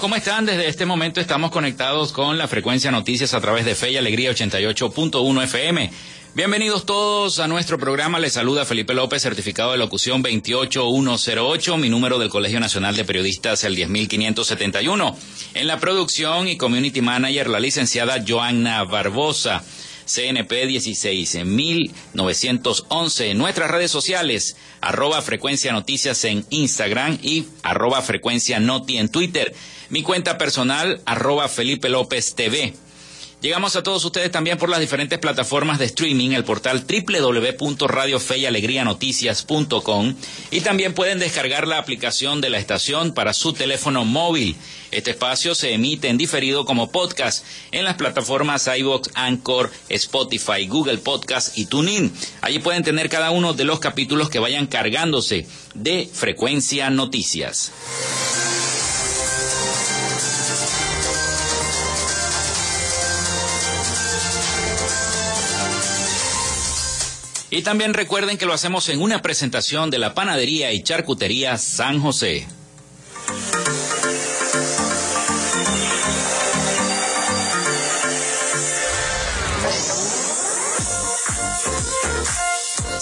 ¿Cómo están? Desde este momento estamos conectados con la frecuencia noticias a través de Fe y Alegría 88.1 FM. Bienvenidos todos a nuestro programa. Les saluda Felipe López, certificado de locución 28108, mi número del Colegio Nacional de Periodistas el 10571. En la producción y community manager, la licenciada Joanna Barbosa. CNP 16911. En nuestras redes sociales, arroba frecuencia noticias en Instagram y arroba frecuencia noti en Twitter. Mi cuenta personal, arroba Felipe López TV. Llegamos a todos ustedes también por las diferentes plataformas de streaming, el portal www.radiofeyalegrianoticias.com y también pueden descargar la aplicación de la estación para su teléfono móvil. Este espacio se emite en diferido como podcast en las plataformas iVoox, Anchor, Spotify, Google Podcast y TuneIn. Allí pueden tener cada uno de los capítulos que vayan cargándose de Frecuencia Noticias. Y también recuerden que lo hacemos en una presentación de la Panadería y Charcutería San José.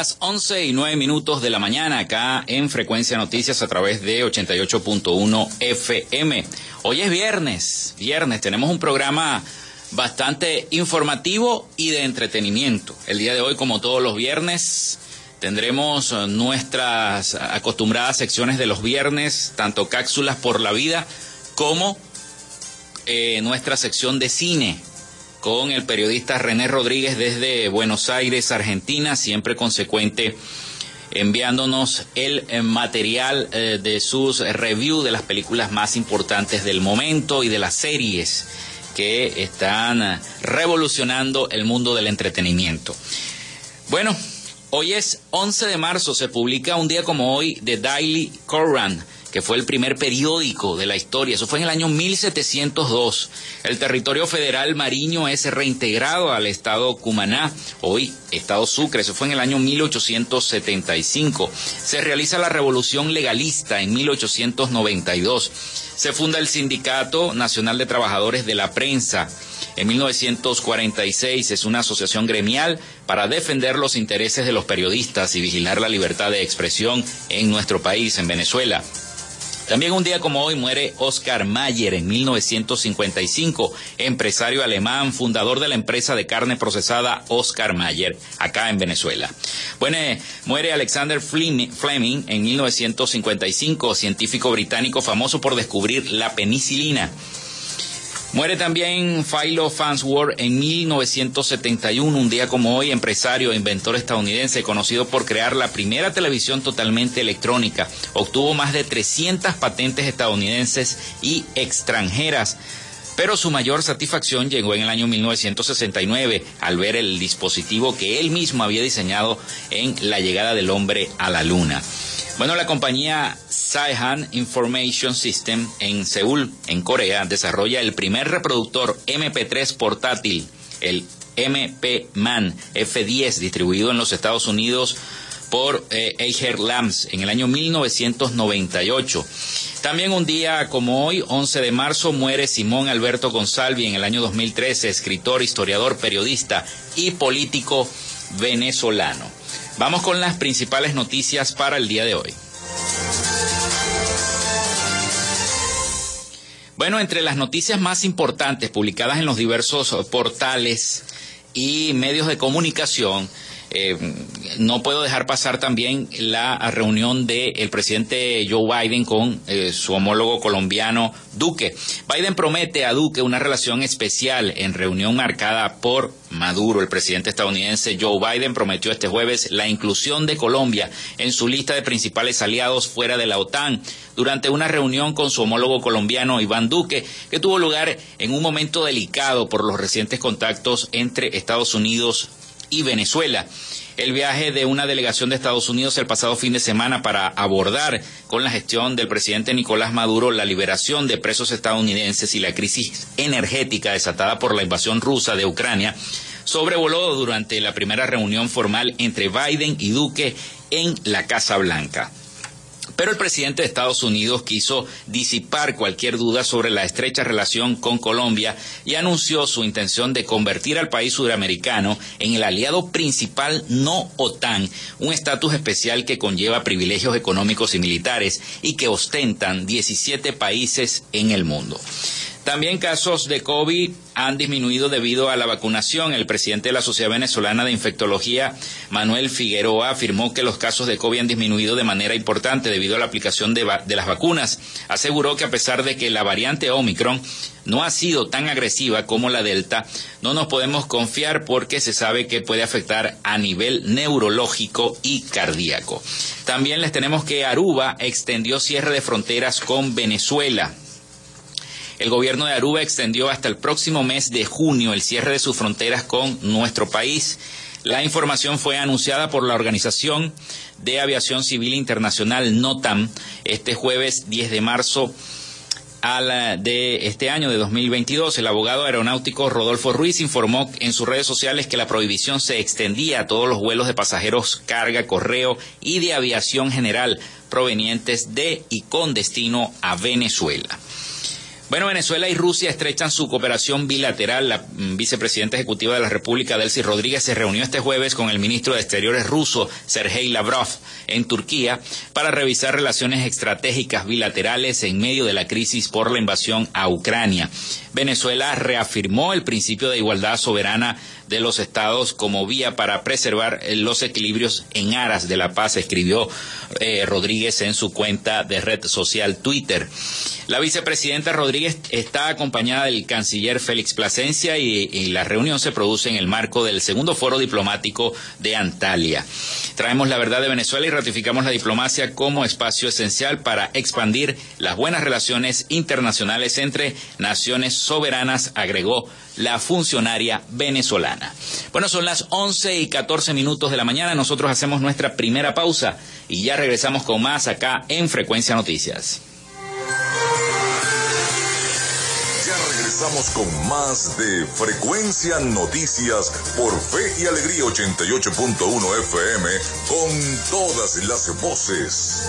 Las 11 y 9 minutos de la mañana acá en Frecuencia Noticias a través de 88.1 FM. Hoy es viernes, viernes, tenemos un programa bastante informativo y de entretenimiento. El día de hoy, como todos los viernes, tendremos nuestras acostumbradas secciones de los viernes, tanto cápsulas por la vida como eh, nuestra sección de cine con el periodista René Rodríguez desde Buenos Aires, Argentina, siempre consecuente enviándonos el eh, material eh, de sus reviews de las películas más importantes del momento y de las series que están eh, revolucionando el mundo del entretenimiento. Bueno, hoy es 11 de marzo, se publica un día como hoy The Daily Koran que fue el primer periódico de la historia. Eso fue en el año 1702. El territorio federal mariño es reintegrado al estado Cumaná, hoy estado Sucre. Eso fue en el año 1875. Se realiza la revolución legalista en 1892. Se funda el Sindicato Nacional de Trabajadores de la Prensa. En 1946 es una asociación gremial para defender los intereses de los periodistas y vigilar la libertad de expresión en nuestro país, en Venezuela. También un día como hoy muere Oscar Mayer en 1955, empresario alemán, fundador de la empresa de carne procesada Oscar Mayer, acá en Venezuela. Bueno, muere Alexander Fleming en 1955, científico británico famoso por descubrir la penicilina. Muere también Philo Farnsworth en 1971, un día como hoy, empresario e inventor estadounidense conocido por crear la primera televisión totalmente electrónica. Obtuvo más de 300 patentes estadounidenses y extranjeras. Pero su mayor satisfacción llegó en el año 1969 al ver el dispositivo que él mismo había diseñado en la llegada del hombre a la luna. Bueno, la compañía Saihan Information System en Seúl, en Corea, desarrolla el primer reproductor MP3 portátil, el MP-MAN F10, distribuido en los Estados Unidos por eh, Lams en el año 1998. También un día como hoy, 11 de marzo, muere Simón Alberto Gonzalvi en el año 2013, escritor, historiador, periodista y político venezolano. Vamos con las principales noticias para el día de hoy. Bueno, entre las noticias más importantes publicadas en los diversos portales y medios de comunicación, eh, no puedo dejar pasar también la reunión del presidente Joe Biden con eh, su homólogo colombiano Duque. Biden promete a Duque una relación especial en reunión marcada por Maduro. El presidente estadounidense Joe Biden prometió este jueves la inclusión de Colombia en su lista de principales aliados fuera de la OTAN durante una reunión con su homólogo colombiano Iván Duque, que tuvo lugar en un momento delicado por los recientes contactos entre Estados Unidos y Venezuela. El viaje de una delegación de Estados Unidos el pasado fin de semana para abordar con la gestión del presidente Nicolás Maduro la liberación de presos estadounidenses y la crisis energética desatada por la invasión rusa de Ucrania sobrevoló durante la primera reunión formal entre Biden y Duque en la Casa Blanca. Pero el presidente de Estados Unidos quiso disipar cualquier duda sobre la estrecha relación con Colombia y anunció su intención de convertir al país sudamericano en el aliado principal no OTAN, un estatus especial que conlleva privilegios económicos y militares y que ostentan 17 países en el mundo. También casos de COVID han disminuido debido a la vacunación. El presidente de la Sociedad Venezolana de Infectología, Manuel Figueroa, afirmó que los casos de COVID han disminuido de manera importante debido a la aplicación de, las vacunas. Aseguró que a pesar de que la variante Omicron no ha sido tan agresiva como la Delta, no nos podemos confiar porque se sabe que puede afectar a nivel neurológico y cardíaco. También les tenemos que Aruba extendió cierre de fronteras con Venezuela. El gobierno de Aruba extendió hasta el próximo mes de junio el cierre de sus fronteras con nuestro país. La información fue anunciada por la Organización de Aviación Civil Internacional NOTAM este jueves 10 de marzo de este año de 2022. El abogado aeronáutico Rodolfo Ruiz informó en sus redes sociales que la prohibición se extendía a todos los vuelos de pasajeros, carga, correo y de aviación general provenientes de y con destino a Venezuela. Bueno, Venezuela y Rusia estrechan su cooperación bilateral. La mm, vicepresidenta ejecutiva de la República, Delcy Rodríguez, se reunió este jueves con el ministro de Exteriores ruso, Sergei Lavrov, en Turquía para revisar relaciones estratégicas bilaterales en medio de la crisis por la invasión a Ucrania. Venezuela reafirmó el principio de igualdad soberana de los estados como vía para preservar eh, los equilibrios en aras de la paz, escribió eh, Rodríguez en su cuenta de red social Twitter. La vicepresidenta Rodríguez está acompañada del canciller Félix Plasencia y, y, la reunión se produce en el marco del segundo foro diplomático de Antalya. Traemos la verdad de Venezuela y ratificamos la diplomacia como espacio esencial para expandir las buenas relaciones internacionales entre naciones soberanas, agregó la funcionaria venezolana. Bueno, son las 11 y 14 minutos de la mañana. Nosotros hacemos nuestra primera pausa y ya regresamos con más acá en Frecuencia Noticias. Ya regresamos con más de Frecuencia Noticias por Fe y Alegría 88.1 FM con todas las voces.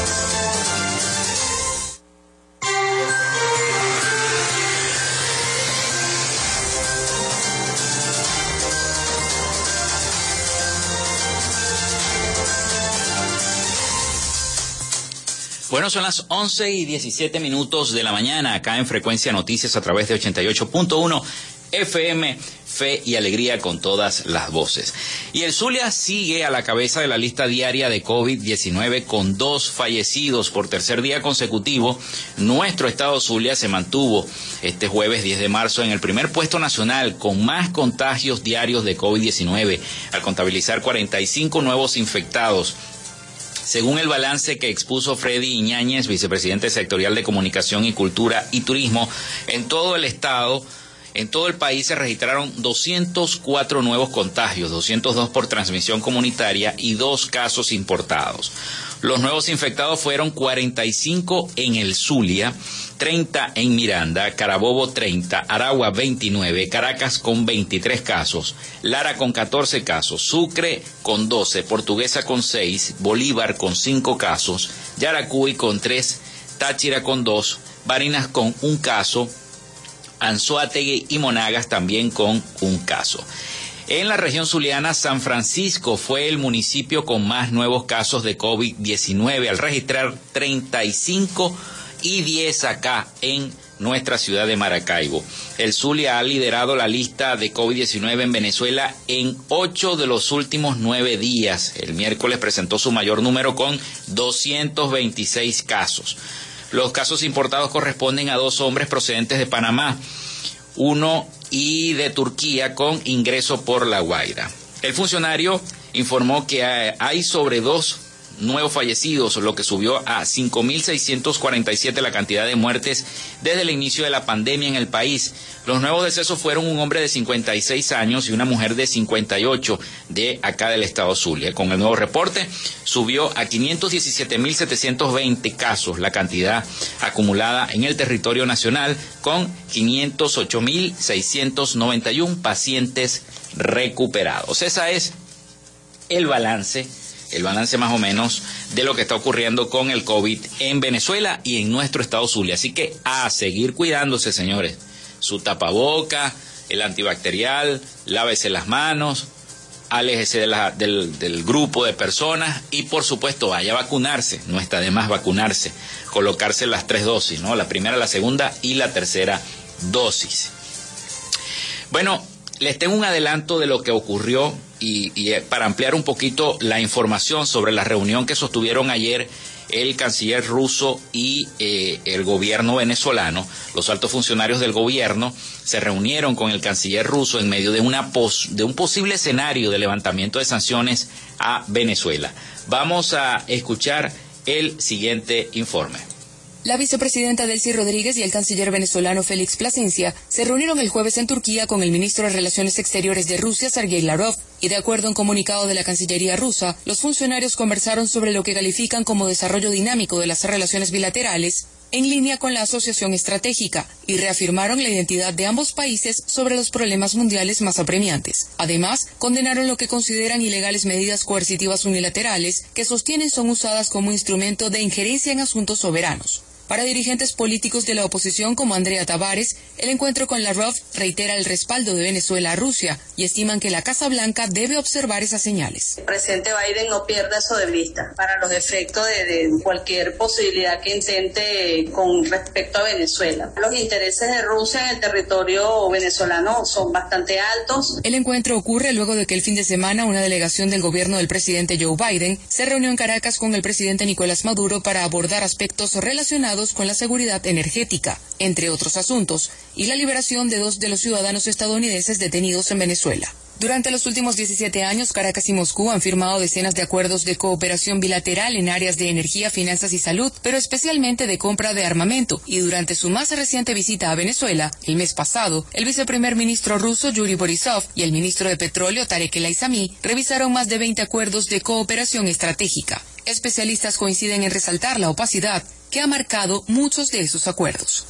Bueno, son las 11 y 17 minutos de la mañana acá en Frecuencia Noticias a través de 88.1 FM, Fe y Alegría con todas las voces. Y el Zulia sigue a la cabeza de la lista diaria de COVID-19 con dos fallecidos por tercer día consecutivo. Nuestro estado Zulia se mantuvo este jueves 10 de marzo en el primer puesto nacional con más contagios diarios de COVID-19 al contabilizar 45 nuevos infectados según el balance que expuso Freddy Iñáñez, vicepresidente sectorial de Comunicación y Cultura y Turismo, en todo el estado, en todo el país se registraron 204 nuevos contagios, 202 por transmisión comunitaria y dos casos importados. Los nuevos infectados fueron 45 en el Zulia, 30 en Miranda, Carabobo 30, Aragua 29, Caracas con 23 casos, Lara con 14 casos, Sucre con 12, Portuguesa con 6, Bolívar con 5 casos, Yaracuy con 3, Táchira con 2, Barinas con un caso, Anzoátegui y Monagas también con un caso. En la región zuliana, San Francisco fue el municipio con más nuevos casos de COVID-19 al registrar 35 y 10 acá en nuestra ciudad de Maracaibo. El Zulia ha liderado la lista de COVID-19 en Venezuela en ocho de los últimos nueve días. El miércoles presentó su mayor número con 226 casos. Los casos importados corresponden a dos hombres procedentes de Panamá uno y de Turquía con ingreso por La Guaira. El funcionario informó que hay sobre dos nuevos fallecidos, lo que subió a 5.647 la cantidad de muertes desde el inicio de la pandemia en el país. Los nuevos decesos fueron un hombre de 56 años y una mujer de 58 de acá del estado Zulia. Con el nuevo reporte subió a 517.720 casos la cantidad acumulada en el territorio nacional con 508.691 pacientes recuperados. Esa es el balance el balance más o menos de lo que está ocurriendo con el COVID en Venezuela y en nuestro estado Zulia. Así que a seguir cuidándose, señores. Su tapaboca, el antibacterial, lávese las manos, aléjese del, del, grupo de personas y por supuesto vaya a vacunarse, no está de más vacunarse, colocarse las tres dosis, ¿no? La primera, la segunda y la tercera dosis. Bueno, les tengo un adelanto de lo que ocurrió y, eh, para ampliar un poquito la información sobre la reunión que sostuvieron ayer el canciller ruso y eh, el gobierno venezolano, los altos funcionarios del gobierno se reunieron con el canciller ruso en medio de, una de un posible escenario de levantamiento de sanciones a Venezuela. Vamos a escuchar el siguiente informe. La vicepresidenta Delcy Rodríguez y el canciller venezolano Félix Plasencia se reunieron el jueves en Turquía con el ministro de Relaciones Exteriores de Rusia, Sergei Lavrov, y de acuerdo a un comunicado de la Cancillería rusa, los funcionarios conversaron sobre lo que califican como desarrollo dinámico de las relaciones bilaterales en línea con la asociación estratégica, y reafirmaron la identidad de ambos países sobre los problemas mundiales más apremiantes. Además, condenaron lo que consideran ilegales medidas coercitivas unilaterales que sostienen son usadas como instrumento de injerencia en asuntos soberanos. Para dirigentes políticos de la oposición como Andrea Tavares, el encuentro con Lavrov reitera el respaldo de Venezuela a Rusia y estiman que la Casa Blanca debe observar esas señales. El presidente Biden no pierda eso de vista para los efectos de, cualquier posibilidad que intente con respecto a Venezuela. Los intereses de Rusia en el territorio venezolano son bastante altos. El encuentro ocurre luego de que el fin de semana una delegación del gobierno del presidente Joe Biden se reunió en Caracas con el presidente Nicolás Maduro para abordar aspectos relacionados con la seguridad energética, entre otros asuntos, y la liberación de dos de los ciudadanos estadounidenses detenidos en Venezuela. Durante los últimos 17 años, Caracas y Moscú han firmado decenas de acuerdos de cooperación bilateral en áreas de energía, finanzas y salud, pero especialmente de compra de armamento. Y durante su más reciente visita a Venezuela, el mes pasado, el viceprimer ministro ruso Yuri Borisov y el ministro de Petróleo Tarek El Aizami revisaron más de 20 acuerdos de cooperación estratégica. Especialistas coinciden en resaltar la opacidad que ha marcado muchos de esos acuerdos.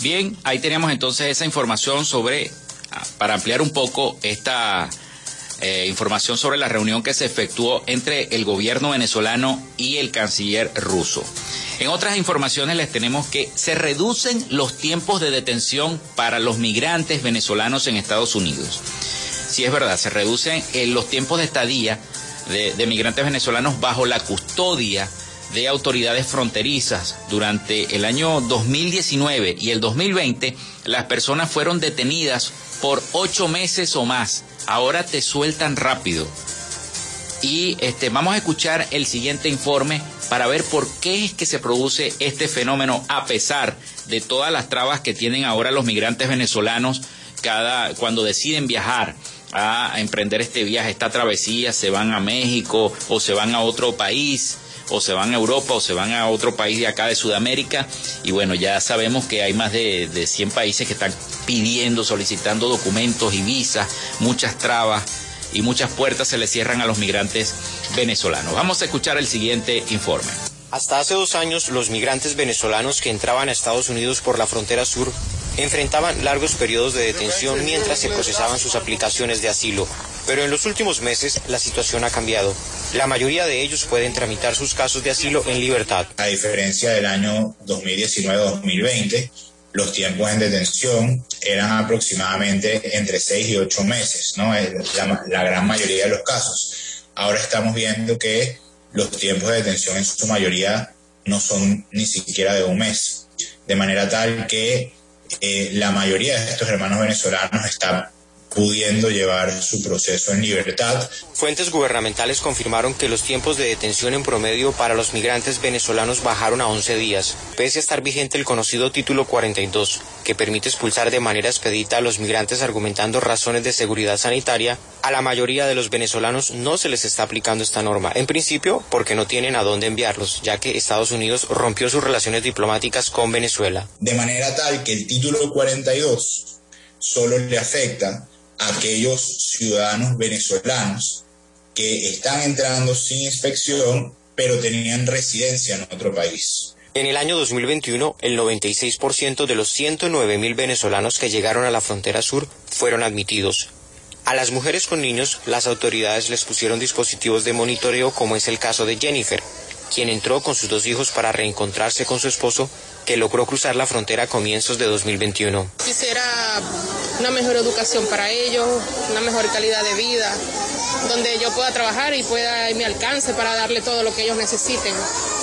Bien, ahí tenemos entonces esa información sobre, ah, para ampliar un poco esta eh, información sobre la reunión que se efectuó entre el gobierno venezolano y el canciller ruso. En otras informaciones les tenemos que se reducen los tiempos de detención para los migrantes venezolanos en Estados Unidos. Sí es verdad, se reducen eh, los tiempos de estadía de, de migrantes venezolanos bajo la custodia de autoridades fronterizas. Durante el año 2019 y el 2020, las personas fueron detenidas por ocho meses o más. Ahora te sueltan rápido. Y este, vamos a escuchar el siguiente informe para ver por qué es que se produce este fenómeno a pesar de todas las trabas que tienen ahora los migrantes venezolanos cada cuando deciden viajar a emprender este viaje, esta travesía, se van a México o se van a otro país o se van a Europa o se van a otro país de acá de Sudamérica y bueno, ya sabemos que hay más de, de 100 países que están pidiendo, solicitando documentos y visas, muchas trabas y muchas puertas se le cierran a los migrantes venezolanos. Vamos a escuchar el siguiente informe. Hasta hace dos años, los migrantes venezolanos que entraban a Estados Unidos por la frontera sur enfrentaban largos periodos de detención mientras se procesaban sus aplicaciones de asilo. Pero en los últimos meses la situación ha cambiado. La mayoría de ellos pueden tramitar sus casos de asilo en libertad. A diferencia del año 2019-2020, los tiempos en detención eran aproximadamente entre 6 y 8 meses, ¿no? La, la gran mayoría de los casos. Ahora estamos viendo que los tiempos de detención en su mayoría no son ni siquiera de un mes, de manera tal que eh, la mayoría de estos hermanos venezolanos están pudiendo llevar su proceso en libertad. Fuentes gubernamentales confirmaron que los tiempos de detención en promedio para los migrantes venezolanos bajaron a 11 días, pese a estar vigente el conocido título 42, que permite expulsar de manera expedita a los migrantes argumentando razones de seguridad sanitaria. A la mayoría de los venezolanos no se les está aplicando esta norma, en principio porque no tienen a dónde enviarlos, ya que Estados Unidos rompió sus relaciones diplomáticas con Venezuela. De manera tal que el título 42 solo le afecta aquellos ciudadanos venezolanos que están entrando sin inspección, pero tenían residencia en otro país. En el año 2021, el 96% de los 109 mil venezolanos que llegaron a la frontera sur fueron admitidos. A las mujeres con niños, las autoridades les pusieron dispositivos de monitoreo, como es el caso de Jennifer, quien entró con sus dos hijos para reencontrarse con su esposo, que logró cruzar la frontera a comienzos de 2021. Quisiera una mejor educación para ellos, una mejor calidad de vida, donde yo pueda trabajar y pueda mi alcance para darle todo lo que ellos necesiten,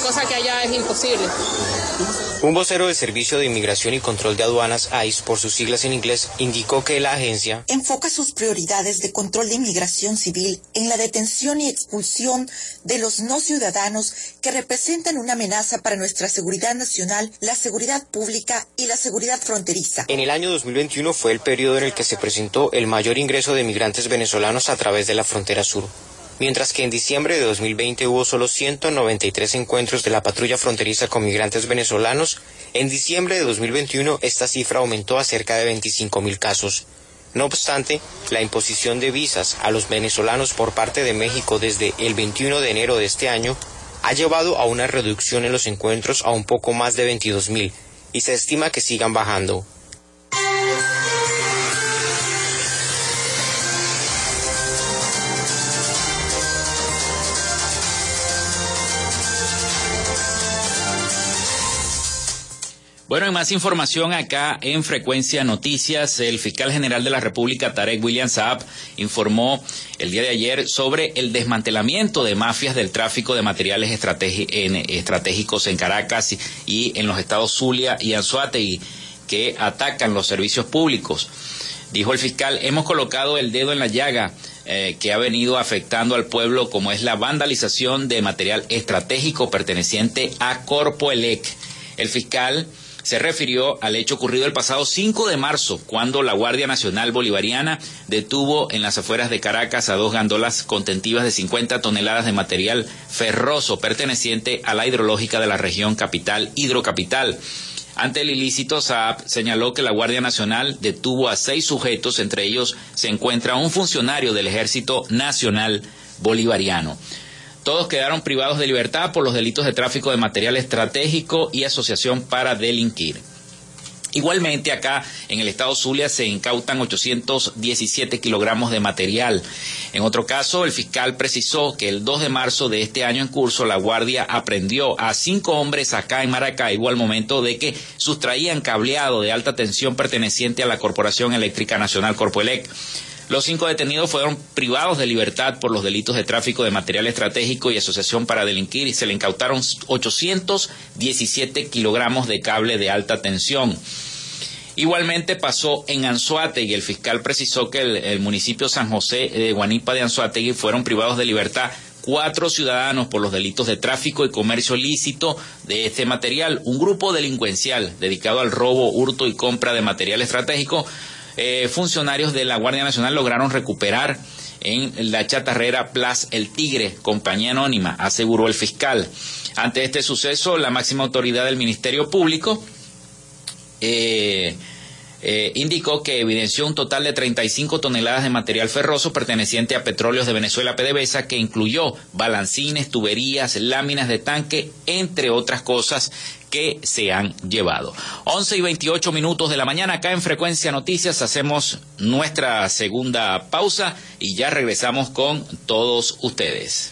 cosa que allá es imposible. Un vocero del Servicio de Inmigración y Control de Aduanas, ICE, por sus siglas en inglés, indicó que la agencia enfoca sus prioridades de control de inmigración civil en la detención y expulsión de los no ciudadanos que representan una amenaza para nuestra seguridad nacional, la seguridad pública y la seguridad fronteriza. En el año 2021 fue el periodo en el que se presentó el mayor ingreso de migrantes venezolanos a través de la frontera sur mientras que en diciembre de 2020 hubo solo 193 encuentros de la patrulla fronteriza con migrantes venezolanos En diciembre de 2021 esta cifra aumentó a cerca de 25 mil casos. No obstante, la imposición de visas a los venezolanos por parte de México desde el 21 de enero de este año ha llevado a una reducción en los encuentros a un poco más de 22 mil y se estima que sigan bajando. Bueno, en más información acá en Frecuencia Noticias, el fiscal general de la República, Tarek William Saab, informó el día de ayer sobre el desmantelamiento de mafias del tráfico de materiales estratégicos en Caracas y en los estados Zulia y Anzuategui que atacan los servicios públicos. Dijo el fiscal, hemos colocado el dedo en la llaga eh, que ha venido afectando al pueblo como es la vandalización de material estratégico perteneciente a Corpoelec. El fiscal se refirió al hecho ocurrido el pasado 5 de marzo, cuando la Guardia Nacional Bolivariana detuvo en las afueras de Caracas a dos gandolas contentivas de 50 toneladas de material ferroso perteneciente a la hidrológica de la región capital Hidrocapital. Ante el ilícito, Saab señaló que la Guardia Nacional detuvo a seis sujetos, entre ellos se encuentra un funcionario del Ejército Nacional Bolivariano. Todos quedaron privados de libertad por los delitos de tráfico de material estratégico y asociación para delinquir. Igualmente acá en el estado Zulia se incautan 817 kilogramos de material. En otro caso, el fiscal precisó que el 2 de marzo de este año en curso la Guardia aprendió a cinco hombres acá en Maracaibo al momento de que sustraían cableado de alta tensión perteneciente a la Corporación Eléctrica Nacional Corpoelec. Los cinco detenidos fueron privados de libertad por los delitos de tráfico de material estratégico y asociación para delinquir y se le incautaron 817 kilogramos de cable de alta tensión. Igualmente pasó en Anzuategui. El fiscal precisó que el, el municipio San José de Guanipa de Anzuategui fueron privados de libertad cuatro ciudadanos por los delitos de tráfico y comercio lícito de este material. Un grupo delincuencial dedicado al robo, hurto y compra de material estratégico eh, funcionarios de la Guardia Nacional lograron recuperar en la chatarrera Plaza El Tigre, compañía anónima, aseguró el fiscal. Ante este suceso, la máxima autoridad del Ministerio Público eh, eh, indicó que evidenció un total de 35 toneladas de material ferroso perteneciente a Petróleos de Venezuela PDVSA que incluyó balancines, tuberías, láminas de tanque, entre otras cosas que se han llevado. 11 y 28 minutos de la mañana acá en Frecuencia Noticias hacemos nuestra segunda pausa y ya regresamos con todos ustedes.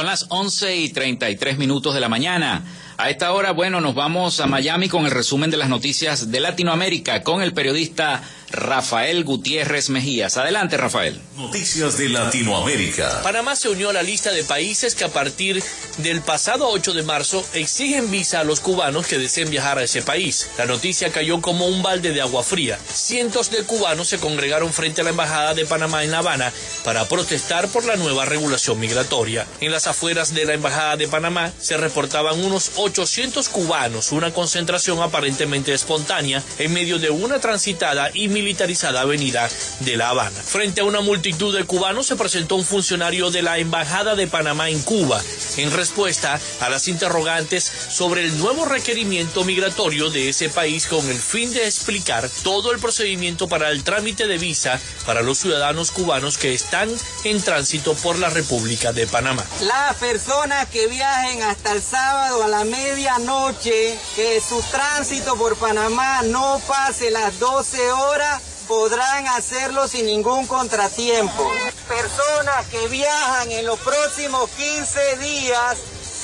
Son las 11 y 33 minutos de la mañana. A esta hora, bueno, nos vamos a Miami con el resumen de las noticias de Latinoamérica con el periodista Rafael Gutiérrez Mejías. Adelante, Rafael. Noticias de Latinoamérica. Panamá se unió a la lista de países que a partir del pasado 8 de marzo exigen visa a los cubanos que deseen viajar a ese país. La noticia cayó como un balde de agua fría. Cientos de cubanos se congregaron frente a la Embajada de Panamá en La Habana para protestar por la nueva regulación migratoria. En las afueras de la Embajada de Panamá se reportaban unos 800 cubanos, una concentración aparentemente espontánea en medio de una transitada y militarizada avenida de La Habana. Frente a una multitud de cubanos se presentó un funcionario de la Embajada de Panamá en Cuba en respuesta a las interrogantes sobre el nuevo requerimiento migratorio de ese país con el fin de explicar todo el procedimiento para el trámite de visa para los ciudadanos cubanos que están en tránsito por la República de Panamá. Las personas que viajen hasta el sábado a la medianoche, que su tránsito por Panamá no pase las 12 horas, podrán hacerlo sin ningún contratiempo. Personas que viajan en los próximos 15 días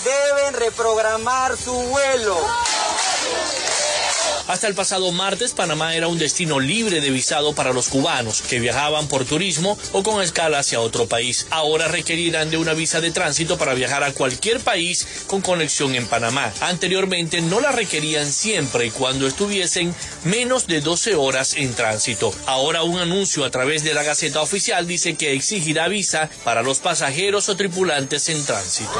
deben reprogramar su vuelo. Hasta el pasado martes, Panamá era un destino libre de visado para los cubanos que viajaban por turismo o con escala hacia otro país. Ahora requerirán de una visa de tránsito para viajar a cualquier país con conexión en Panamá. Anteriormente no la requerían siempre cuando estuviesen menos de 12 horas en tránsito. Ahora un anuncio a través de la Gaceta Oficial dice que exigirá visa para los pasajeros o tripulantes en tránsito.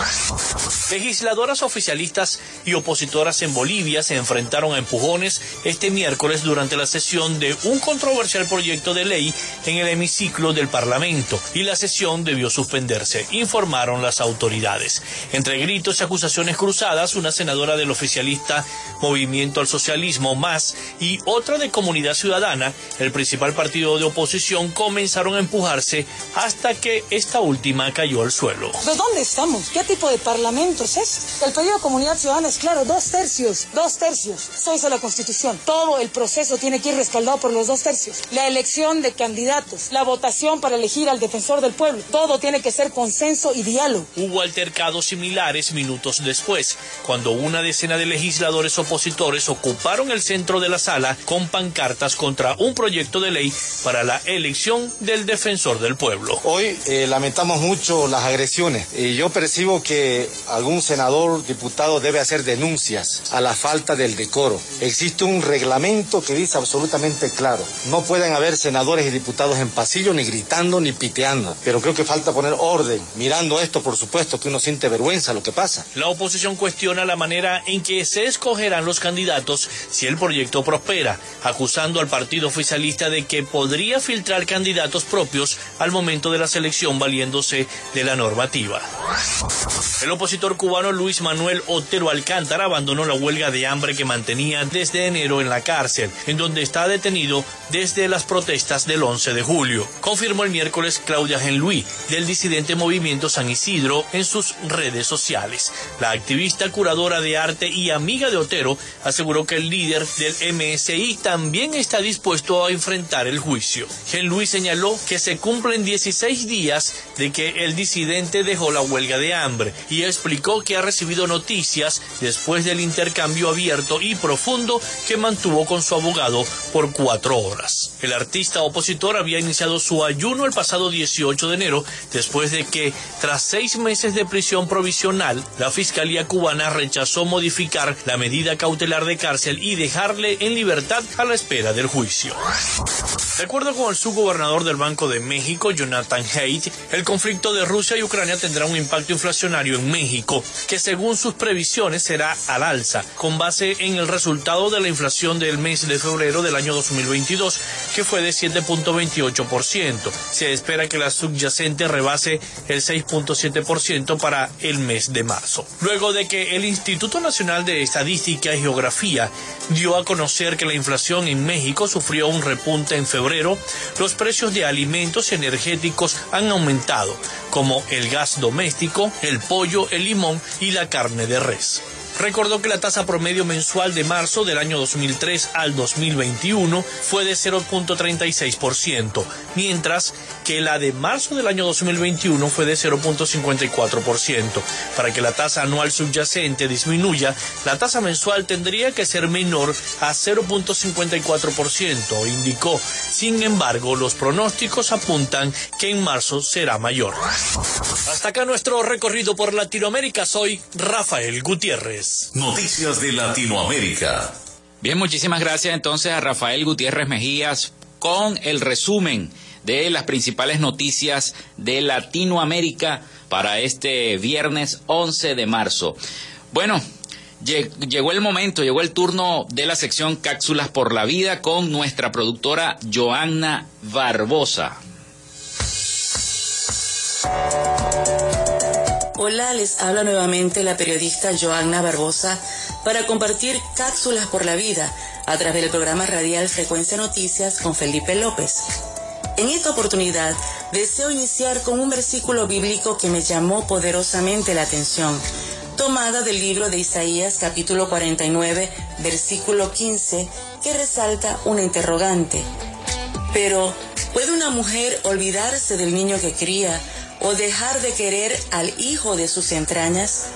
Legisladoras oficialistas y opositoras en Bolivia se enfrentaron a empujones este miércoles durante la sesión de un controversial proyecto de ley en el hemiciclo del Parlamento y la sesión debió suspenderse, informaron las autoridades. Entre gritos y acusaciones cruzadas, una senadora del oficialista Movimiento al Socialismo más y otra de Comunidad Ciudadana, el principal partido de oposición, comenzaron a empujarse hasta que esta última cayó al suelo. ¿De dónde estamos? ¿Qué tipo de parlamento es ese? El pedido de Comunidad Ciudadana es claro, dos tercios, dos tercios. Eso dice la Constitución. Todo el proceso tiene que ir respaldado por los dos tercios. La elección de candidatos, la votación para elegir al defensor del pueblo, todo tiene que ser consenso y diálogo. Hubo altercados similares minutos después, cuando una decena de legisladores opositores ocuparon el centro de la sala con pancartas contra un proyecto de ley para la elección del defensor del pueblo. Hoy eh, lamentamos mucho las agresiones y yo percibo que algún senador, diputado debe hacer denuncias a la falta del decoro. Existe un reglamento que dice absolutamente claro, no pueden haber senadores y diputados en pasillo ni gritando ni piteando, pero creo que falta poner orden. Mirando esto, por supuesto que uno siente vergüenza lo que pasa. La oposición cuestiona la manera en que se escogerán los candidatos si el proyecto prospera, acusando al partido oficialista de que podría filtrar candidatos propios al momento de la selección valiéndose de la normativa. El opositor cubano Luis Manuel Otero Alcántara abandonó la huelga de hambre que mantenía desde enero en la cárcel, en donde está detenido desde las protestas del 11 de julio. Confirmó el miércoles Claudia Genluí, del disidente Movimiento San Isidro, en sus redes sociales. La activista curadora de arte y amiga de Otero aseguró que el líder del MSI también está dispuesto a enfrentar el juicio. Genluí señaló que se cumplen 16 días de que el disidente dejó la huelga de hambre y explicó que ha recibido noticias después del intercambio abierto y profundo que mantuvo con su abogado por cuatro horas. El artista opositor había iniciado su ayuno el pasado 18 de enero después de que, tras seis meses de prisión provisional, la Fiscalía cubana rechazó modificar la medida cautelar de cárcel y dejarle en libertad a la espera del juicio. De acuerdo con el subgobernador del Banco de México, Jonathan Haidt, el conflicto de Rusia y Ucrania tendrá un impacto inflacionario en México, que según sus previsiones será al alza, con base en el resultado de la inflación del mes de febrero del año 2022, que fue de 7.28%. Se espera que la subyacente rebase el 6.7% para el mes de marzo. Luego de que el Instituto Nacional de Estadística y Geografía dio a conocer que la inflación en México sufrió un repunte en febrero, los precios de alimentos energéticos han aumentado, como el gas doméstico, el pollo, el limón y la carne de res recordó que la tasa promedio mensual de marzo del año 2003 al 2021 fue de 0.36%, mientras que la de marzo del año 2021 fue de 0.54%. Para que la tasa anual subyacente disminuya, la tasa mensual tendría que ser menor a 0.54%, indicó. Sin embargo, los pronósticos apuntan que en marzo será mayor. Hasta acá nuestro recorrido por Latinoamérica. Soy Rafael Gutiérrez. Noticias de Latinoamérica. Bien, muchísimas gracias entonces a Rafael Gutiérrez Mejías con el resumen de las principales noticias de Latinoamérica para este viernes 11 de marzo. Bueno, llegó el momento, llegó el turno de la sección Cápsulas por la Vida con nuestra productora Joanna Barbosa. Hola, les habla nuevamente la periodista Joanna Barbosa para compartir cápsulas por la vida a través del programa radial Frecuencia Noticias con Felipe López. En esta oportunidad deseo iniciar con un versículo bíblico que me llamó poderosamente la atención, tomada del libro de Isaías capítulo 49, versículo 15, que resalta una interrogante. Pero, ¿puede una mujer olvidarse del niño que cría o dejar de querer al hijo de sus entrañas?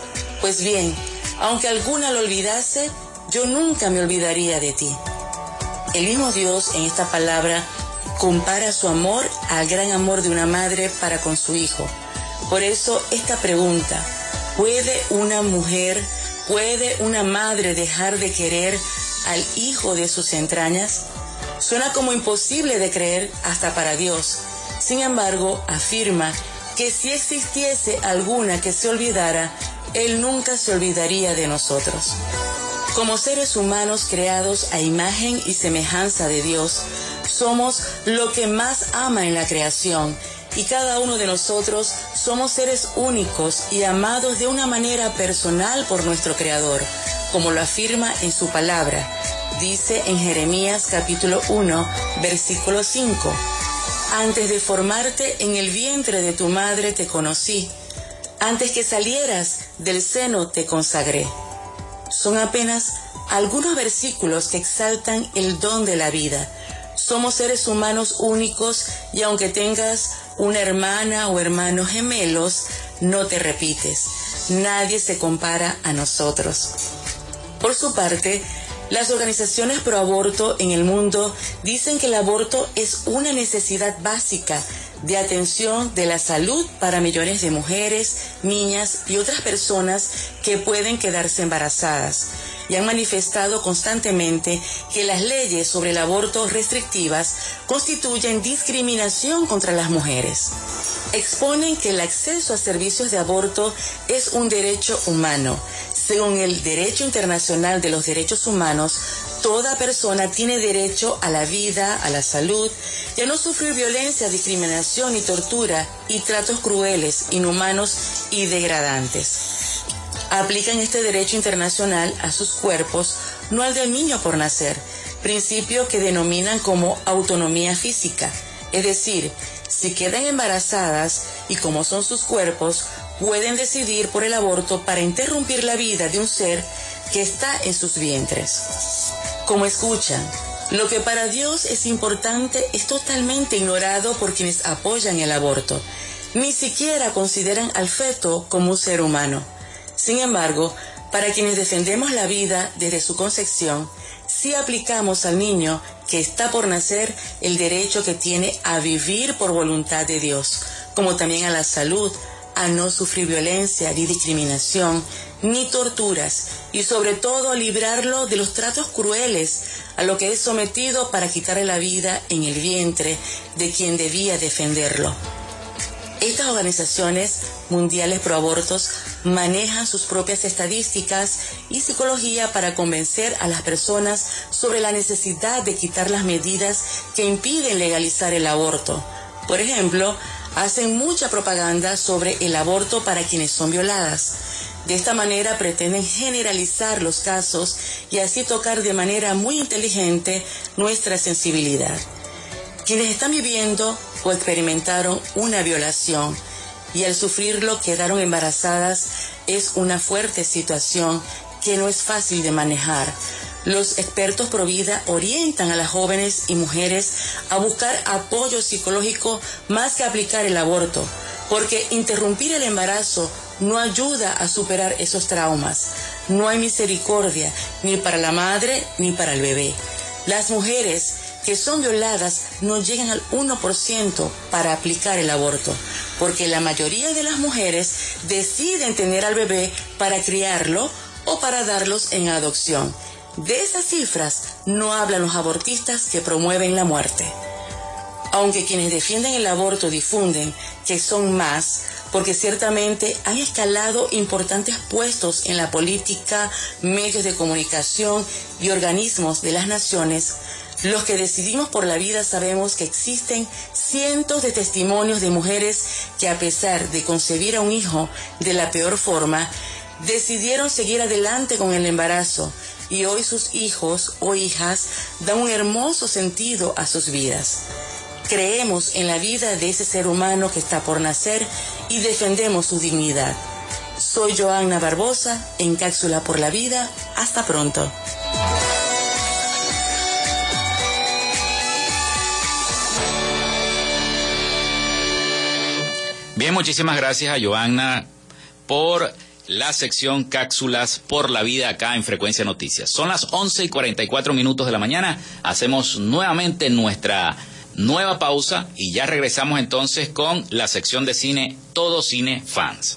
Pues bien, aunque alguna lo olvidase, yo nunca me olvidaría de ti. El mismo Dios en esta palabra compara su amor al gran amor de una madre para con su hijo. Por eso esta pregunta, ¿puede una mujer, puede una madre dejar de querer al hijo de sus entrañas? Suena como imposible de creer hasta para Dios. Sin embargo, afirma que si existiese alguna que se olvidara, Él nunca se olvidaría de nosotros. Como seres humanos creados a imagen y semejanza de Dios, somos lo que más ama en la creación y cada uno de nosotros somos seres únicos y amados de una manera personal por nuestro Creador, como lo afirma en su palabra. Dice en Jeremías capítulo 1, versículo 5. Antes de formarte en el vientre de tu madre te conocí. Antes que salieras del seno te consagré. Son apenas algunos versículos que exaltan el don de la vida. Somos seres humanos únicos y aunque tengas una hermana o hermanos gemelos, no te repites. Nadie se compara a nosotros. Por su parte, las organizaciones pro aborto en el mundo dicen que el aborto es una necesidad básica de atención de la salud para millones de mujeres, niñas y otras personas que pueden quedarse embarazadas y han manifestado constantemente que las leyes sobre el aborto restrictivas constituyen discriminación contra las mujeres. Exponen que el acceso a servicios de aborto es un derecho humano. Según el derecho internacional de los derechos humanos, toda persona tiene derecho a la vida, a la salud y a no sufrir violencia, discriminación y tortura y tratos crueles, inhumanos y degradantes aplican este derecho internacional a sus cuerpos, no al del niño por nacer, principio que denominan como autonomía física. Es decir, si quedan embarazadas y como son sus cuerpos, pueden decidir por el aborto para interrumpir la vida de un ser que está en sus vientres. Como escuchan, lo que para Dios es importante es totalmente ignorado por quienes apoyan el aborto. Ni siquiera consideran al feto como un ser humano. Sin embargo, para quienes defendemos la vida desde su concepción, sí aplicamos al niño que está por nacer el derecho que tiene a vivir por voluntad de Dios, como también a la salud, a no sufrir violencia, ni discriminación, ni torturas, y sobre todo librarlo de los tratos crueles a lo que es sometido para quitarle la vida en el vientre de quien debía defenderlo. Estas organizaciones mundiales pro abortos manejan sus propias estadísticas y psicología para convencer a las personas sobre la necesidad de quitar las medidas que impiden legalizar el aborto. Por ejemplo, hacen mucha propaganda sobre el aborto para quienes son violadas. De esta manera pretenden generalizar los casos y así tocar de manera muy inteligente nuestra sensibilidad. Quienes están viviendo o experimentaron una violación y al sufrirlo quedaron embarazadas es una fuerte situación que no es fácil de manejar. Los expertos pro vida orientan a las jóvenes y mujeres a buscar apoyo psicológico más que aplicar el aborto, porque interrumpir el embarazo no ayuda a superar esos traumas. No hay misericordia ni para la madre ni para el bebé. Las mujeres que son violadas no llegan al 1% para aplicar el aborto, porque la mayoría de las mujeres deciden tener al bebé para criarlo o para darlos en adopción. De esas cifras no hablan los abortistas que promueven la muerte. Aunque quienes defienden el aborto difunden que son más, porque ciertamente han escalado importantes puestos en la política, medios de comunicación y organismos de las naciones, los que decidimos por la vida sabemos que existen cientos de testimonios de mujeres que a pesar de concebir a un hijo de la peor forma, decidieron seguir adelante con el embarazo y hoy sus hijos o hijas dan un hermoso sentido a sus vidas. Creemos en la vida de ese ser humano que está por nacer y defendemos su dignidad. Soy Joanna Barbosa en Cápsula por la Vida. Hasta pronto. Bien, muchísimas gracias a Joanna por la sección Cápsulas por la Vida acá en Frecuencia Noticias. Son las 11 y 44 minutos de la mañana. Hacemos nuevamente nuestra nueva pausa y ya regresamos entonces con la sección de cine Todo Cine Fans.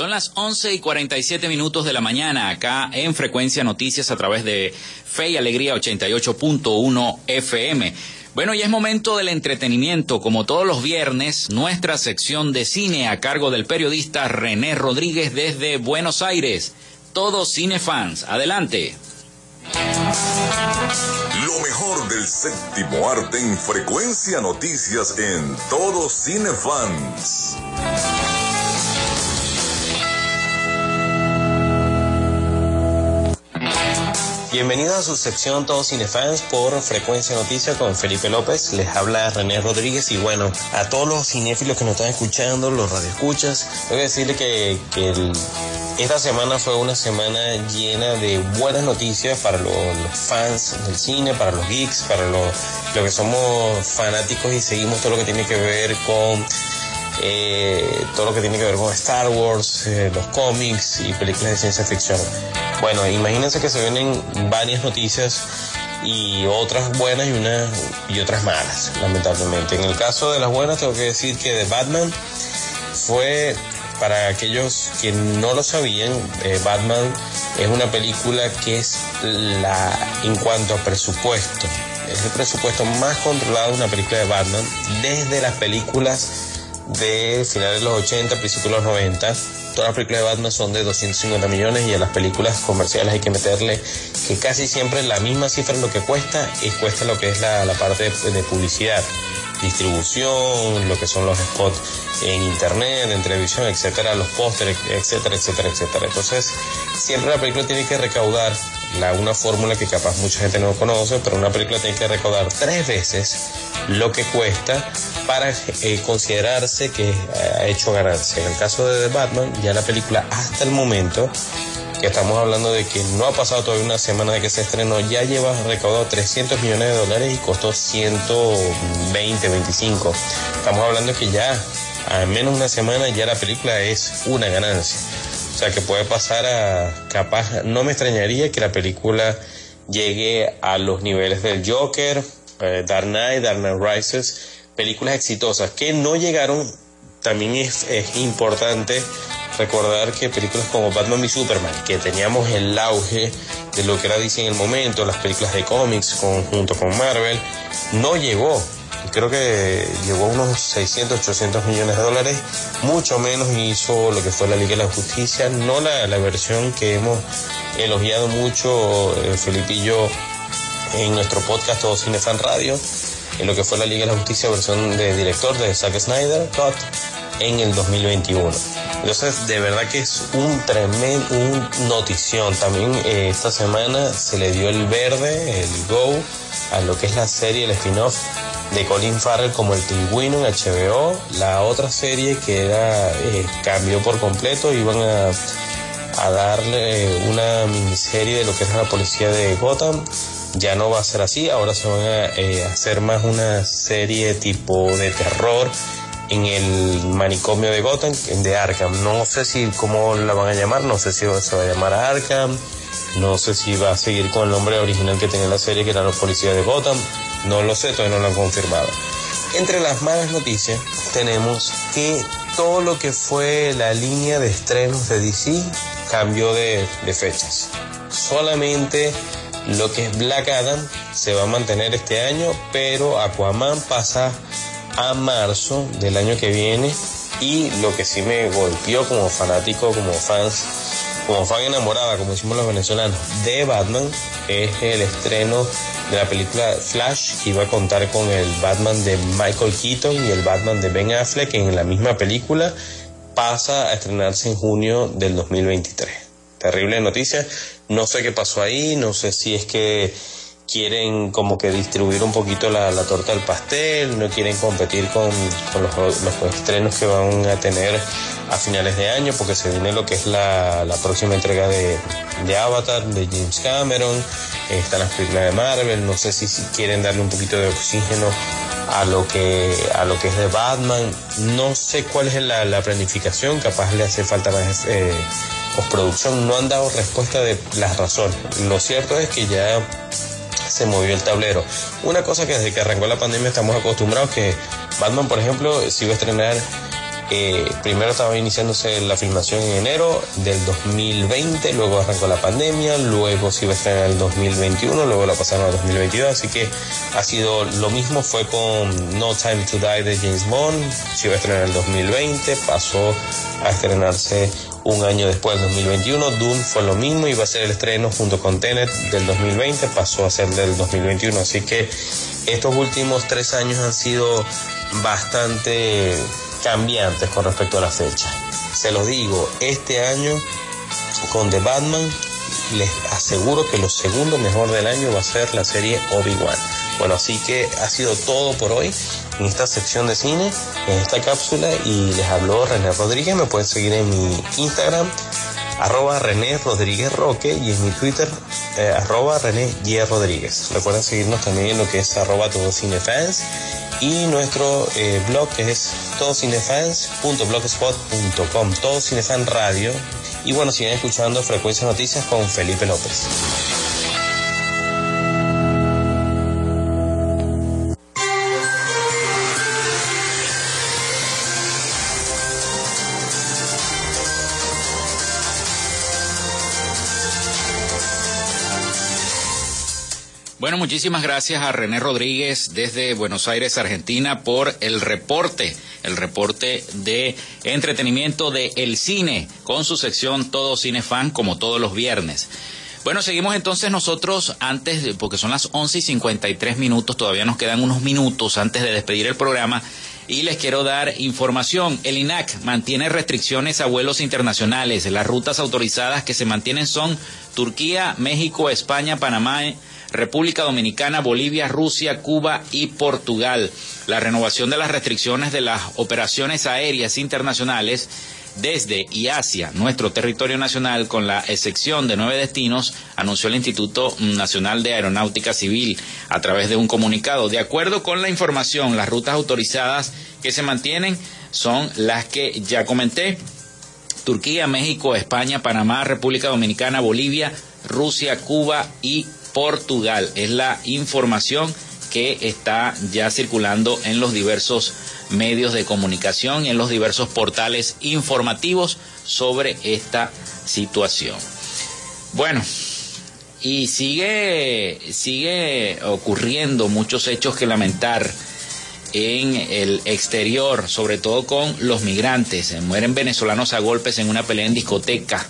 Son las 11 y 47 minutos de la mañana acá en Frecuencia Noticias a través de Fe y Alegría 88.1 FM. Bueno, ya es momento del entretenimiento. Como todos los viernes, nuestra sección de cine a cargo del periodista René Rodríguez desde Buenos Aires. Todos cinefans. Adelante. Lo mejor del séptimo arte en Frecuencia Noticias en Todos Cinefans. Bienvenidos a su sección Todos Cinefans por Frecuencia Noticias con Felipe López. Les habla René Rodríguez y bueno, a todos los cinéfilos que nos están escuchando, los radioescuchas, tengo que decirle que, esta semana fue una semana llena de buenas noticias para los, fans del cine, para los geeks, para los que somos fanáticos y seguimos todo lo que tiene que ver con eh, todo lo que tiene que ver con Star Wars, eh, los cómics y películas de ciencia ficción. Bueno, imagínense que se vienen varias noticias y otras buenas y unas y otras malas, lamentablemente. En el caso de las buenas tengo que decir que The Batman fue para aquellos que no lo sabían, eh, Batman es una película que es la en cuanto a presupuesto, es el presupuesto más controlado de una película de Batman desde las películas de finales de los 80, principios de los 90. Todas las películas de Batman son de 250 millones y a las películas comerciales hay que meterle que casi siempre la misma cifra lo que cuesta y cuesta lo que es la, parte de, publicidad, distribución, lo que son los spots en internet, en televisión, etcétera, los pósteres, etcétera, etcétera, etcétera. Entonces, siempre la película tiene que recaudar la, una fórmula que capaz mucha gente no conoce, pero una película tiene que recaudar tres veces lo que cuesta para eh, considerarse que ha hecho ganancia. En el caso de The Batman, ya la película hasta el momento, que estamos hablando de que no ha pasado todavía una semana de que se estrenó, ya lleva recaudado 300 millones de dólares y costó 120, 25. Estamos hablando que ya a menos una semana ya la película es una ganancia. O sea que puede pasar a capaz, no me extrañaría que la película llegue a los niveles del Joker, eh, Dark Knight, Dark Knight Rises, películas exitosas que no llegaron, también es, importante recordar que películas como Batman y Superman, que teníamos el auge de lo que era DC en el momento, las películas de cómics junto con Marvel, no llegó. Creo que llegó a unos 600, 800 millones de dólares, mucho menos hizo lo que fue la Liga de la Justicia, no la, la versión que hemos elogiado mucho eh, Felipe y yo en nuestro podcast Todo Cinefan Radio, en lo que fue la Liga de la Justicia versión de director de Zack Snyder, Cut, en el 2021. Entonces, de verdad que es un tremendo, un notición. También eh, esta semana se le dio el verde, el go, a lo que es la serie, el spin-off de Colin Farrell como el pingüino en HBO. La otra serie que era, eh, cambió por completo, iban a, a darle una miniserie de lo que es la policía de Gotham ya no va a ser así, ahora se van a eh, hacer más una serie tipo de terror en el manicomio de Gotham, de Arkham. No sé si cómo la van a llamar, no sé si se va a llamar Arkham, no sé si va a seguir con el nombre original que tenía la serie, que era los policías de Gotham, no lo sé, todavía no lo han confirmado. Entre las malas noticias tenemos que todo lo que fue la línea de estrenos de DC cambió de, de fechas. Solamente lo que es Black Adam se va a mantener este año, pero Aquaman pasa a marzo del año que viene y lo que sí me golpeó como fanático, como fans, como fan enamorada, como decimos los venezolanos, de Batman es el estreno de la película Flash que iba a contar con el Batman de Michael Keaton y el Batman de Ben Affleck en la misma película pasa a estrenarse en junio del 2023. Terrible noticia. No sé qué pasó ahí, no sé si es que quieren como que distribuir un poquito la, torta del pastel, no quieren competir con, los, estrenos que van a tener a finales de año, porque se viene lo que es la, próxima entrega de, Avatar, de James Cameron, están las películas de Marvel, no sé si, quieren darle un poquito de oxígeno a lo que a lo que es de Batman, no sé cuál es la, planificación, capaz le hace falta más eh, postproducción, no han dado respuesta de las razones. Lo cierto es que ya se movió el tablero. Una cosa que desde que arrancó la pandemia estamos acostumbrados que Batman, por ejemplo, se iba a estrenar, eh, primero estaba iniciándose la filmación en enero del 2020, luego arrancó la pandemia, luego se iba a estrenar en el 2021, luego la pasaron al 2022, así que ha sido lo mismo, fue con No Time to Die de James Bond, se iba a estrenar en el 2020, pasó a estrenarse un año después, del 2021, Doom fue lo mismo, iba a ser el estreno junto con Tenet del 2020, pasó a ser del 2021. Así que estos últimos tres años han sido bastante cambiantes con respecto a la fecha. Se los digo, este año con The Batman les aseguro que lo segundo mejor del año va a ser la serie Obi-Wan. Bueno, así que ha sido todo por hoy en esta sección de cine, en esta cápsula y les habló René Rodríguez. Me pueden seguir en mi Instagram, arroba René Rodríguez Roque y en mi Twitter, eh, arroba René G. Rodríguez. Recuerden seguirnos también en lo que es arroba todo cinefans y nuestro eh, blog que es todocinefans.blogspot.com, todo cinefan radio. Y bueno, siguen escuchando Frecuencia Noticias con Felipe López. Muchísimas gracias a René Rodríguez desde Buenos Aires, Argentina, por el reporte, el reporte de entretenimiento de El Cine, con su sección Todo Cine Fan, como todos los viernes. Bueno, seguimos entonces nosotros antes, porque son las 11 y 53 minutos, todavía nos quedan unos minutos antes de despedir el programa. Y les quiero dar información. El INAC mantiene restricciones a vuelos internacionales. Las rutas autorizadas que se mantienen son Turquía, México, España, Panamá, República Dominicana, Bolivia, Rusia, Cuba y Portugal. La renovación de las restricciones de las operaciones aéreas internacionales desde y hacia nuestro territorio nacional, con la excepción de nueve destinos, anunció el Instituto Nacional de Aeronáutica Civil a través de un comunicado. De acuerdo con la información, las rutas autorizadas que se mantienen son las que ya comenté. Turquía, México, España, Panamá, República Dominicana, Bolivia, Rusia, Cuba y Portugal. Es la información que está ya circulando en los diversos medios de comunicación y en los diversos portales informativos sobre esta situación. Bueno, y sigue, sigue ocurriendo muchos hechos que lamentar en el exterior, sobre todo con los migrantes. Mueren venezolanos a golpes en una pelea en discoteca.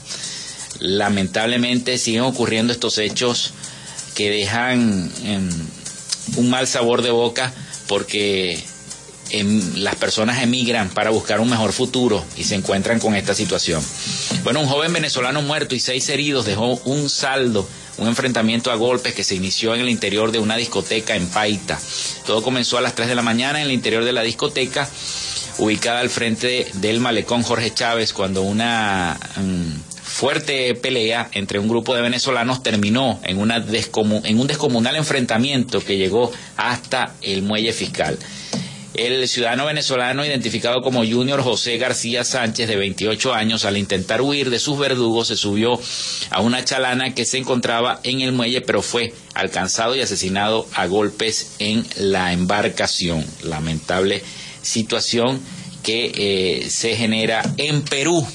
Lamentablemente siguen ocurriendo estos hechos que dejan em, un mal sabor de boca porque em, las personas emigran para buscar un mejor futuro y se encuentran con esta situación. Bueno, un joven venezolano muerto y seis heridos dejó un saldo un enfrentamiento a golpes que se inició en el interior de una discoteca en Paita. Todo comenzó a las 3 de la mañana en el interior de la discoteca, ubicada al frente del malecón Jorge Chávez, cuando una mm, fuerte pelea entre un grupo de venezolanos terminó en, una en un descomunal enfrentamiento que llegó hasta el muelle fiscal. El ciudadano venezolano identificado como Junior José García Sánchez, de 28 años, al intentar huir de sus verdugos, se subió a una chalana que se encontraba en el muelle, pero fue alcanzado y asesinado a golpes en la embarcación. Lamentable situación que eh, se genera en Perú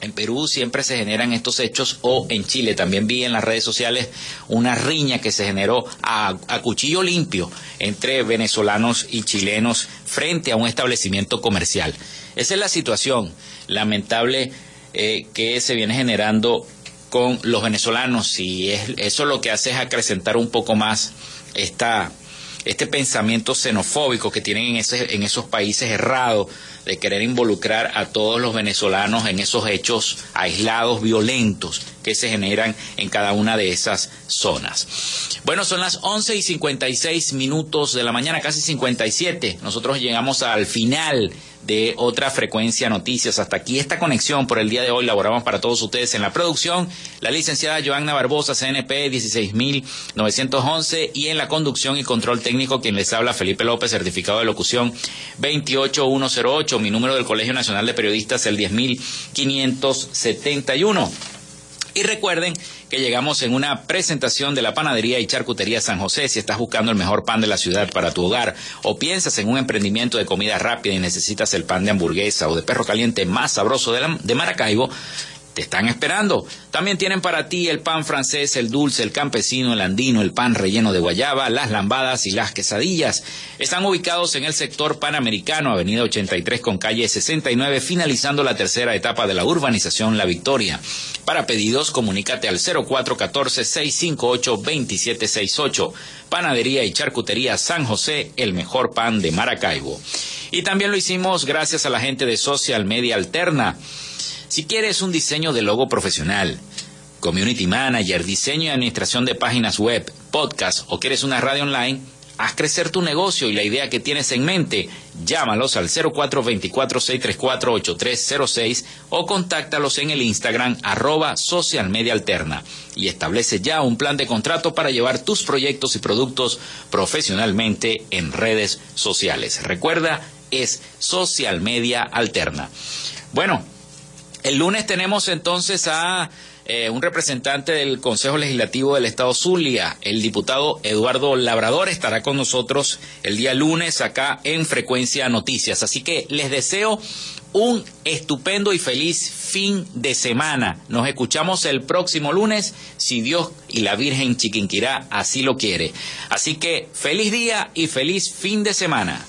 en Perú siempre se generan estos hechos o en Chile. También vi en las redes sociales una riña que se generó a, cuchillo limpio entre venezolanos y chilenos frente a un establecimiento comercial. Esa es la situación lamentable eh, que se viene generando con los venezolanos y es, eso lo que hace es acrecentar un poco más esta, este pensamiento xenofóbico que tienen en, ese, en esos países errados de querer involucrar a todos los venezolanos en esos hechos aislados, violentos que se generan en cada una de esas zonas. Bueno, son las 11 y 56 minutos de la mañana, casi 57. Nosotros llegamos al final de otra frecuencia noticias. Hasta aquí esta conexión por el día de hoy. Laboramos para todos ustedes en la producción. La licenciada Joanna Barbosa, CNP 16911 y en la conducción y control técnico quien les habla Felipe López, certificado de locución 28108. Mi número del Colegio Nacional de Periodistas el 10571. Y recuerden que llegamos en una presentación de la panadería y charcutería San José. Si estás buscando el mejor pan de la ciudad para tu hogar o piensas en un emprendimiento de comida rápida y necesitas el pan de hamburguesa o de perro caliente más sabroso de, de Maracaibo, te están esperando. También tienen para ti el pan francés, el dulce, el campesino, el andino, el pan relleno de guayaba, las lambadas y las quesadillas. Están ubicados en el sector panamericano, avenida 83 con calle 69, finalizando la tercera etapa de la urbanización La Victoria. Para pedidos, comunícate al 0414-658-2768. Panadería y Charcutería San José, el mejor pan de Maracaibo. Y también lo hicimos gracias a la gente de Social Media Alterna. Si quieres un diseño de logo profesional, community manager, diseño y administración de páginas web, podcast o quieres una radio online, haz crecer tu negocio y la idea que tienes en mente, llámalos al 0424-634-8306 o contáctalos en el Instagram arroba social media alterna y establece ya un plan de contrato para llevar tus proyectos y productos profesionalmente en redes sociales. Recuerda, es social media alterna. Bueno, el lunes tenemos entonces a eh, un representante del Consejo Legislativo del Estado Zulia, el diputado Eduardo Labrador, estará con nosotros el día lunes acá en Frecuencia Noticias. Así que les deseo un estupendo y feliz fin de semana. Nos escuchamos el próximo lunes, si Dios y la Virgen Chiquinquirá así lo quiere. Así que feliz día y feliz fin de semana.